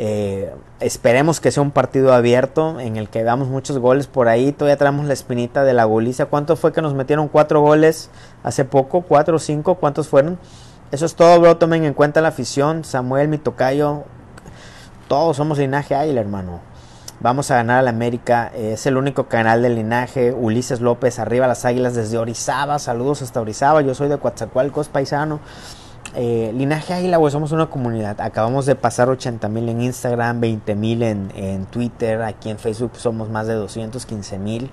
Eh, esperemos que sea un partido abierto en el que veamos muchos goles por ahí. Todavía traemos la espinita de la goliza. ¿Cuánto fue que nos metieron cuatro goles hace poco? ¿Cuatro o cinco? ¿Cuántos fueron? Eso es todo, bro. Tomen en cuenta la afición. Samuel, mi tocayo. Todos somos linaje Águila, hermano. Vamos a ganar al América. Es el único canal del linaje. Ulises López, arriba las águilas desde Orizaba. Saludos hasta Orizaba. Yo soy de Coatzacoalcos, paisano. Eh, Linaje Águila, güey, somos una comunidad. Acabamos de pasar 80 mil en Instagram, 20 mil en, Twitter. Aquí en Facebook somos más de 215 mil.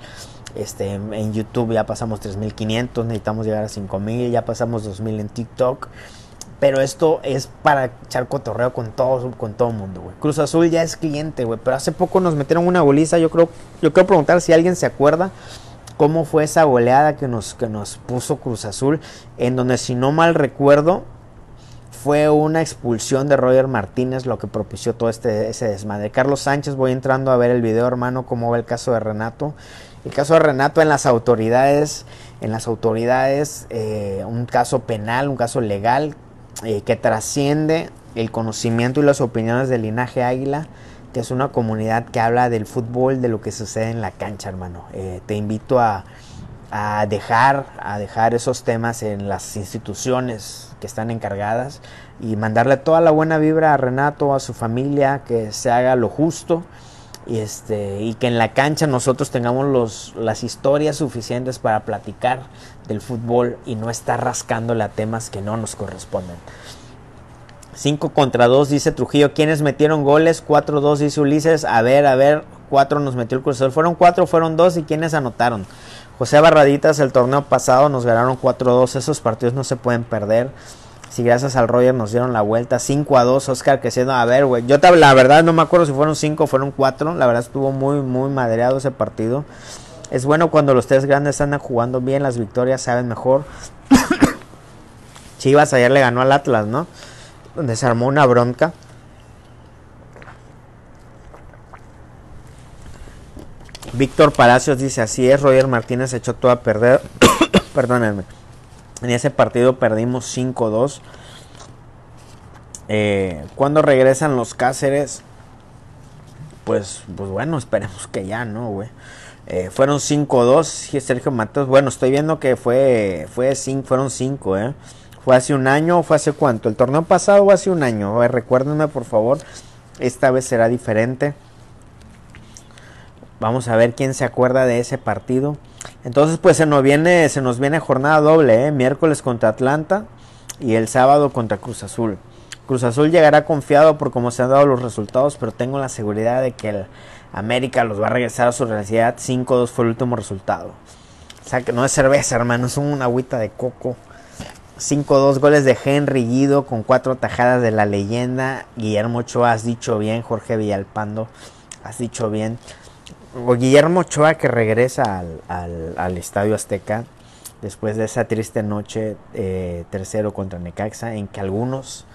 Este, en YouTube ya pasamos 3.500, necesitamos llegar a 5.000, ya pasamos 2.000 en TikTok. Pero esto es para echar cotorreo con todo, con todo mundo, güey. Cruz Azul ya es cliente, güey. Pero hace poco nos metieron una goliza. Yo creo, yo quiero preguntar si alguien se acuerda cómo fue esa goleada que nos, que nos puso Cruz Azul. En donde, si no mal recuerdo, fue una expulsión de Roger Martínez lo que propició todo este ese desmadre. Carlos Sánchez, voy entrando a ver el video, hermano, cómo va el caso de Renato. El caso de Renato en las autoridades, en las autoridades, eh, un caso penal, un caso legal eh, que trasciende el conocimiento y las opiniones del linaje águila, que es una comunidad que habla del fútbol, de lo que sucede en la cancha, hermano. Eh, te invito a, a, dejar, a dejar esos temas en las instituciones que están encargadas y mandarle toda la buena vibra a Renato, a su familia, que se haga lo justo y, este, y que en la cancha nosotros tengamos los, las historias suficientes para platicar del fútbol y no estar rascándole a temas que no nos corresponden. 5 contra 2 dice Trujillo. ¿Quiénes metieron goles? 4-2 dice Ulises. A ver, a ver. 4 nos metió el cruzador. Fueron 4, fueron 2 y quiénes anotaron. José Barraditas, el torneo pasado nos ganaron 4-2. Esos partidos no se pueden perder. Si gracias al Roger nos dieron la vuelta 5 a 2, Oscar que siendo, a ver, güey, yo la verdad no me acuerdo si fueron 5 o fueron 4, la verdad estuvo muy, muy madreado ese partido. Es bueno cuando los tres grandes andan jugando bien, las victorias saben mejor. Chivas ayer le ganó al Atlas, ¿no? Donde se armó una bronca. Víctor Palacios dice así es, Roger Martínez echó todo a perder. Perdónenme. En ese partido perdimos 5-2. Eh, cuando regresan los Cáceres, pues, pues bueno, esperemos que ya, ¿no, güey? Eh, fueron 5-2 y Sergio Matos. Bueno, estoy viendo que fue, fue cinco, fueron 5, ¿eh? ¿Fue hace un año fue hace cuánto? ¿El torneo pasado o hace un año? recuérdenme, por favor. Esta vez será diferente. Vamos a ver quién se acuerda de ese partido. Entonces, pues se nos viene, se nos viene jornada doble, ¿eh? miércoles contra Atlanta y el sábado contra Cruz Azul. Cruz Azul llegará confiado por cómo se han dado los resultados, pero tengo la seguridad de que el América los va a regresar a su realidad. 5-2 fue el último resultado. O sea que no es cerveza, hermano, es una agüita de coco. 5-2 goles de Henry Guido con cuatro tajadas de la leyenda. Guillermo Ochoa, has dicho bien. Jorge Villalpando, has dicho bien. Guillermo Ochoa que regresa al, Estadio Azteca después de esa triste noche eh, tercero contra Necaxa en que algunos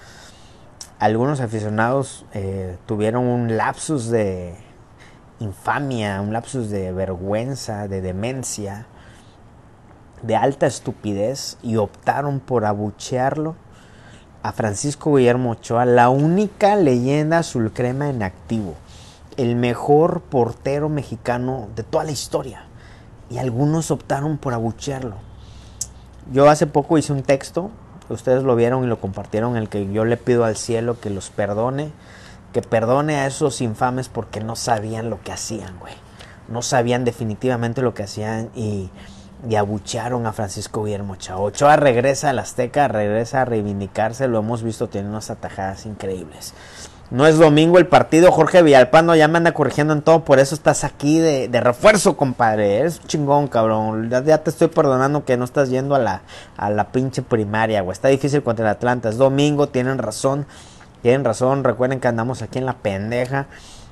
algunos aficionados eh, tuvieron un lapsus de infamia, un lapsus de vergüenza, de demencia, de alta estupidez y optaron por abuchearlo a Francisco Guillermo Ochoa, la única leyenda azul crema en activo el mejor portero mexicano de toda la historia. Y algunos optaron por abuchearlo. Yo hace poco hice un texto, ustedes lo vieron y lo compartieron, el que yo le pido al cielo que los perdone, que perdone a esos infames porque no sabían lo que hacían, güey. No sabían definitivamente lo que hacían y, y abuchearon a Francisco Guillermo Ochoa. Ochoa regresa al Azteca, regresa a reivindicarse, lo hemos visto, tiene unas atajadas increíbles. No es domingo el partido, Jorge Villalpando ya me anda corrigiendo en todo, por eso estás aquí de, refuerzo, compadre. Eres chingón, cabrón. Ya, te estoy perdonando que no estás yendo a la, a la pinche primaria, güey. Está difícil contra el Atlanta. Es domingo, tienen razón. Tienen razón, recuerden que andamos aquí en la pendeja.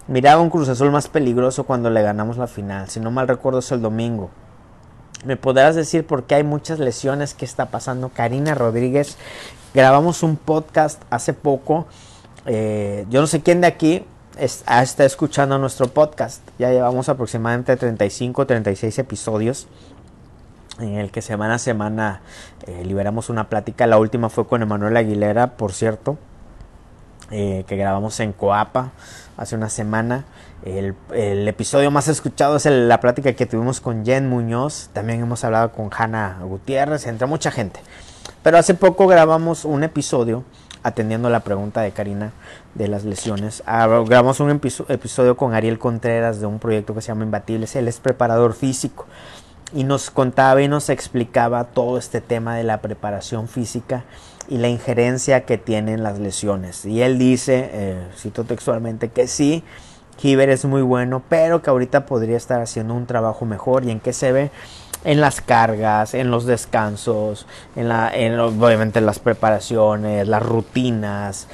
Miraba un Cruz Azul más peligroso cuando le ganamos la final. Si no mal recuerdo es el domingo. ¿Me podrás decir por qué hay muchas lesiones? ¿Qué está pasando? Karina Rodríguez, grabamos un podcast hace poco eh, yo no sé quién de aquí ah, está escuchando nuestro podcast. Ya llevamos aproximadamente 35, 36 episodios en el que semana a semana eh, liberamos una plática. La última fue con Emanuel Aguilera, por cierto, eh, que grabamos en Coapa hace una semana. El, episodio más escuchado es la plática que tuvimos con Jen Muñoz. También hemos hablado con Hanna Gutiérrez, entre mucha gente. Pero hace poco grabamos un episodio atendiendo la pregunta de Karina de las lesiones. Grabamos un episodio con Ariel Contreras de un proyecto que se llama Imbatibles. Él es preparador físico y nos contaba y nos explicaba todo este tema de la preparación física y la injerencia que tienen las lesiones. Y él dice, eh, cito textualmente, que sí, Kiber es muy bueno, pero que ahorita podría estar haciendo un trabajo mejor. ¿Y en qué se ve? en las cargas, en los descansos, en la, en, obviamente las preparaciones, las rutinas,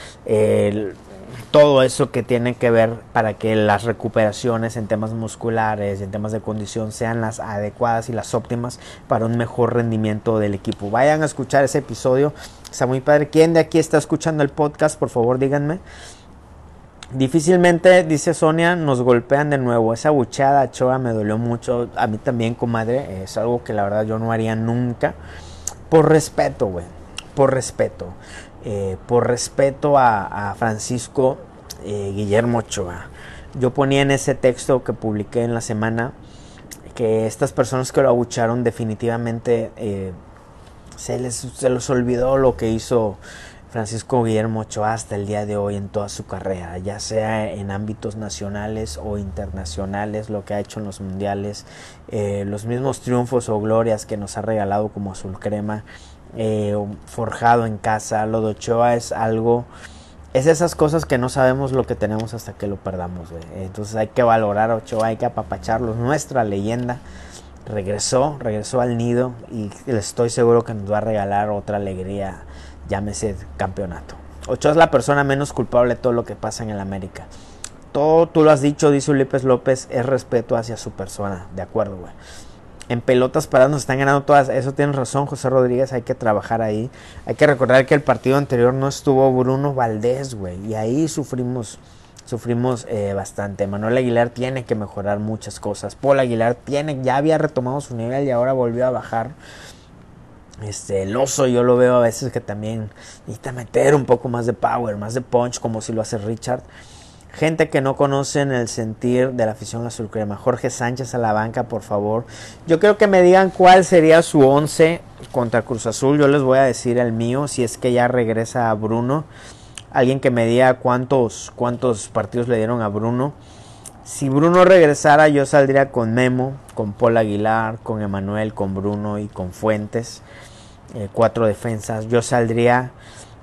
todo eso que tiene que ver para que las recuperaciones en temas musculares, en temas de condición sean las adecuadas y las óptimas para un mejor rendimiento del equipo. Vayan a escuchar ese episodio, está muy padre. ¿Quién de aquí está escuchando el podcast? Por favor, díganme. Difícilmente, dice Sonia, nos golpean de nuevo. Esa buchada Choa me dolió mucho. A mí también, comadre. Es algo que la verdad yo no haría nunca. Por respeto, güey. Por respeto. eh, por respeto a, Francisco eh, Guillermo Ochoa. Yo ponía en ese texto que publiqué en la semana que estas personas que lo abucharon definitivamente eh, se, les, se los olvidó lo que hizo Francisco Guillermo Ochoa hasta el día de hoy en toda su carrera, ya sea en ámbitos nacionales o internacionales, lo que ha hecho en los mundiales, eh, los mismos triunfos o glorias que nos ha regalado como azul crema, eh, forjado en casa, lo de Ochoa es algo, es esas cosas que no sabemos lo que tenemos hasta que lo perdamos, entonces hay que valorar a Ochoa, hay que apapacharlo, nuestra leyenda regresó, regresó al nido y estoy seguro que nos va a regalar otra alegría llámese campeonato. Ochoa es la persona menos culpable de todo lo que pasa en el América. Todo, tú lo has dicho, dice Ulises López, es respeto hacia su persona. De acuerdo, güey. En pelotas paradas nos están ganando todas. Eso tienes razón, José Rodríguez. Hay que trabajar ahí. Hay que recordar que el partido anterior no estuvo Bruno Valdés, güey. Y ahí sufrimos, sufrimos eh, bastante. Manuel Aguilar tiene que mejorar muchas cosas. Paul Aguilar tiene, ya había retomado su nivel y ahora volvió a bajar. Este, el oso yo lo veo a veces que también necesita meter un poco más de power, más de punch, como si lo hace Richard. Gente que no conocen el sentir de la afición azul crema. Jorge Sánchez a la banca, por favor. Yo creo que me digan cuál sería su 11 contra Cruz Azul. Yo les voy a decir el mío, si es que ya regresa a Bruno. Alguien que me diga cuántos, cuántos partidos le dieron a Bruno. Si Bruno regresara, yo saldría con Memo, con Paul Aguilar, con Emanuel, con Bruno y con Fuentes. Eh, cuatro defensas. Yo saldría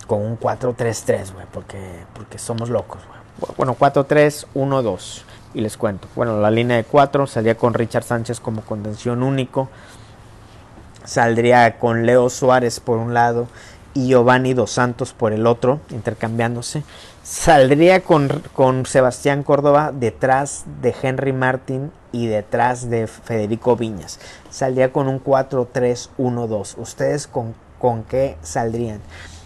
con un 4-3-3, güey, porque, porque somos locos, güey. Bueno, 4-3-1-2. Y les cuento. Bueno, la línea de 4 saldría con Richard Sánchez como contención único. Saldría con Leo Suárez por un lado y Giovanni Dos Santos por el otro, intercambiándose. Saldría con, con Sebastián Córdoba detrás de Henry Martin y detrás de Federico Viñas. Saldría con un 4-3-1-2. ¿Ustedes con, con qué saldrían?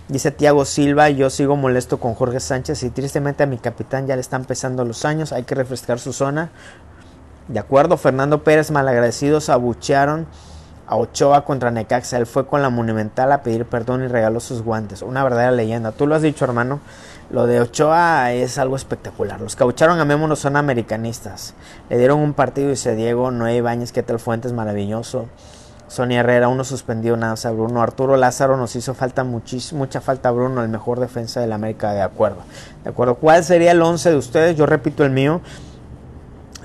Dice Tiago Silva, yo sigo molesto con Jorge Sánchez y tristemente a mi capitán ya le están pesando los años, hay que refrescar su zona. De acuerdo, Fernando Pérez, malagradecidos, abuchearon a Ochoa contra Necaxa. Él fue con la Monumental a pedir perdón y regaló sus guantes. Una verdadera leyenda. Tú lo has dicho, hermano. Lo de Ochoa es algo espectacular. Los Memo no son americanistas. Le dieron un partido y se Diego, Noé Ibáñez, que tal Fuentes, maravilloso. Sonia Herrera, uno suspendido, nada más a Bruno. Arturo Lázaro nos hizo falta mucha falta Bruno, el mejor defensa del América, de acuerdo. De acuerdo. ¿Cuál sería el 11 de ustedes? Yo repito el mío.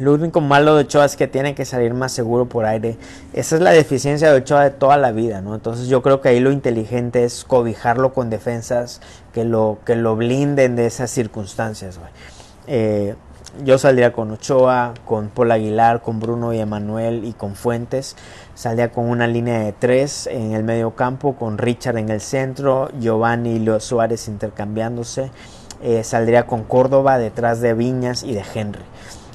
Lo único malo de Ochoa es que tiene que salir más seguro por aire. Esa es la deficiencia de Ochoa de toda la vida, ¿no? Entonces yo creo que ahí lo inteligente es cobijarlo con defensas que lo, que lo blinden de esas circunstancias. Eh, yo saldría con Ochoa, con Paul Aguilar, con Bruno y Emanuel y con Fuentes. Saldría con una línea de tres en el medio campo, con Richard en el centro, Giovanni y Leo Suárez intercambiándose. Eh, saldría con Córdoba detrás de Viñas y de Henry.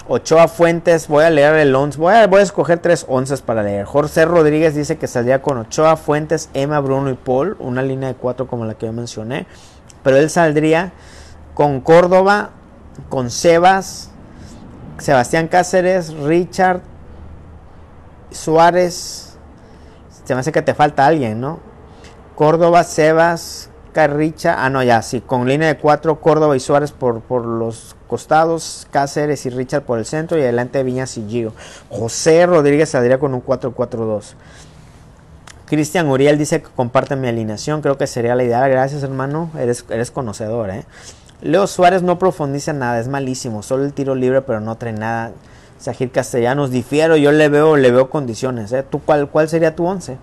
Ochoa Fuentes, voy a leer el 11, voy a, voy a escoger tres onces para leer. Jorge Rodríguez dice que saldría con Ochoa Fuentes, Emma, Bruno y Paul, una línea de cuatro como la que yo mencioné. Pero él saldría con Córdoba, con Sebas, Sebastián Cáceres, Richard, Suárez. Se me hace que te falta alguien, ¿no? Córdoba, Sebas, Carricha. Ah, no, ya, sí, con línea de cuatro, Córdoba y Suárez por, por los costados, Cáceres y Richard por el centro y adelante Viñas y Gio. José Rodríguez saldría con un 4-4-2. Cristian Uriel dice que comparte mi alineación, creo que sería la ideal. Gracias hermano, eres, eres conocedor. ¿eh? Leo Suárez no profundiza nada, es malísimo, solo el tiro libre pero no trae nada. Sajir Castellanos, difiero, yo le veo, le veo condiciones. ¿eh? ¿Tú cuál, cuál sería tu 11?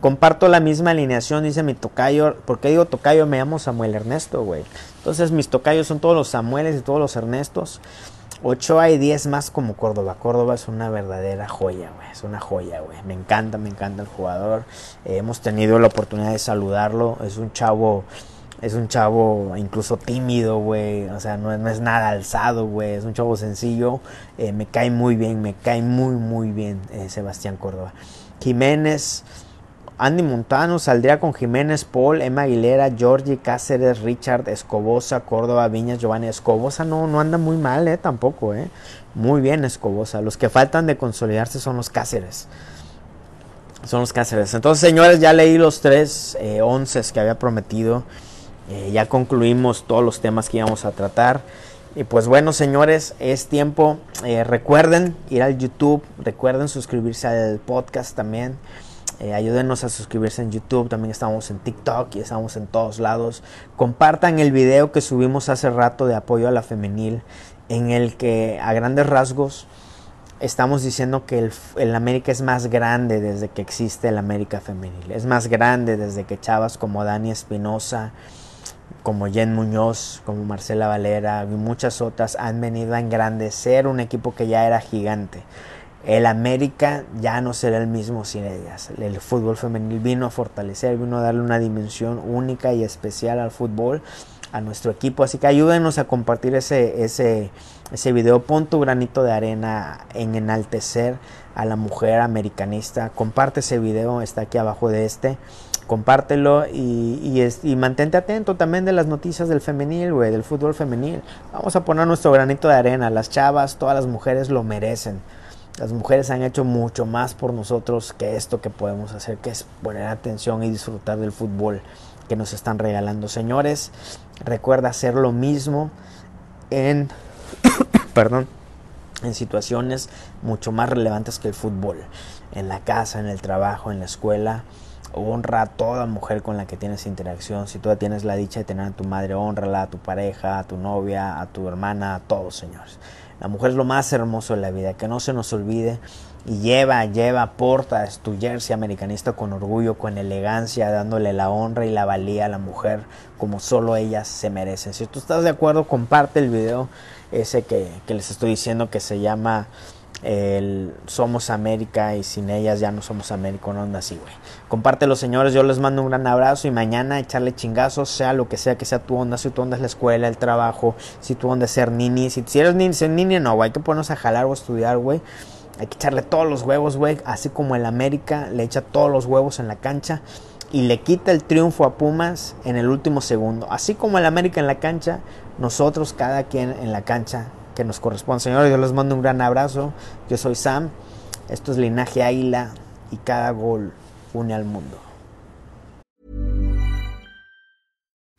Comparto la misma alineación, dice mi tocayo. ¿Por qué digo tocayo? Me llamo Samuel Ernesto, güey. Entonces mis tocayos son todos los Samueles y todos los Ernestos. 8 hay 10 más como Córdoba. Córdoba es una verdadera joya, güey. Es una joya, güey. Me encanta, me encanta el jugador. Eh, hemos tenido la oportunidad de saludarlo. Es un chavo, es un chavo incluso tímido, güey. O sea, no, es nada alzado, güey. Es un chavo sencillo. Eh, me cae muy bien, me cae muy, muy bien eh, Sebastián Córdoba. Jiménez. Andy Montano saldría con Jiménez, Paul, Emma Aguilera, Georgie, Cáceres, Richard, Escobosa, Córdoba, Viñas, Giovanni. Escobosa no, no anda muy mal, eh, tampoco, eh. Muy bien Escobosa. Los que faltan de consolidarse son los Cáceres. Son los Cáceres. Entonces, señores, ya leí los tres eh, once que había prometido. Eh, ya concluimos todos los temas que íbamos a tratar. Y pues bueno, señores, es tiempo. Eh, recuerden ir al YouTube, recuerden suscribirse al podcast también. Eh, ayúdenos a suscribirse en YouTube, también estamos en TikTok y estamos en todos lados. Compartan el video que subimos hace rato de apoyo a la femenil, en el que a grandes rasgos estamos diciendo que el, América es más grande desde que existe el América femenil. Es más grande desde que chavas como Dani Espinosa, como Jen Muñoz, como Marcela Valera y muchas otras han venido a engrandecer un equipo que ya era gigante. El América ya no será el mismo sin ellas. El fútbol femenil vino a fortalecer, vino a darle una dimensión única y especial al fútbol, a nuestro equipo. Así que ayúdenos a compartir ese, ese, ese video. Pon tu granito de arena en enaltecer a la mujer americanista. Comparte ese video, está aquí abajo de este. Compártelo y, y, mantente atento también de las noticias del femenil, güey, del fútbol femenil. Vamos a poner nuestro granito de arena. Las chavas, todas las mujeres lo merecen. Las mujeres han hecho mucho más por nosotros que esto que podemos hacer, que es poner atención y disfrutar del fútbol que nos están regalando. Señores, recuerda hacer lo mismo en, perdón, en situaciones mucho más relevantes que el fútbol. En la casa, en el trabajo, en la escuela. Honra a toda mujer con la que tienes interacción. Si tú tienes la dicha de tener a tu madre, honrala a tu pareja, a tu novia, a tu hermana, a todos, señores. La mujer es lo más hermoso de la vida, que no se nos olvide. Y lleva, lleva, porta tu jersey americanista con orgullo, con elegancia, dándole la honra y la valía a la mujer como solo ellas se merecen. Si tú estás de acuerdo, comparte el video ese que les estoy diciendo que se llama el Somos América y sin ellas ya no somos América, no anda así, güey. Compártelo, señores, yo les mando un gran abrazo y mañana echarle chingazos, sea lo que sea que sea tu onda, si tu onda es la escuela, el trabajo, si tu onda es ser nini, si, si eres nini, ser nini, no, güey, hay que ponernos a jalar o estudiar, güey. Hay que echarle todos los huevos, güey, así como el América le echa todos los huevos en la cancha y le quita el triunfo a Pumas en el último segundo. Así como el América en la cancha, nosotros cada quien en la cancha que nos corresponde. Señores, yo les mando un gran abrazo. Yo soy Sam. Esto es Linaje Águila y cada gol une al mundo.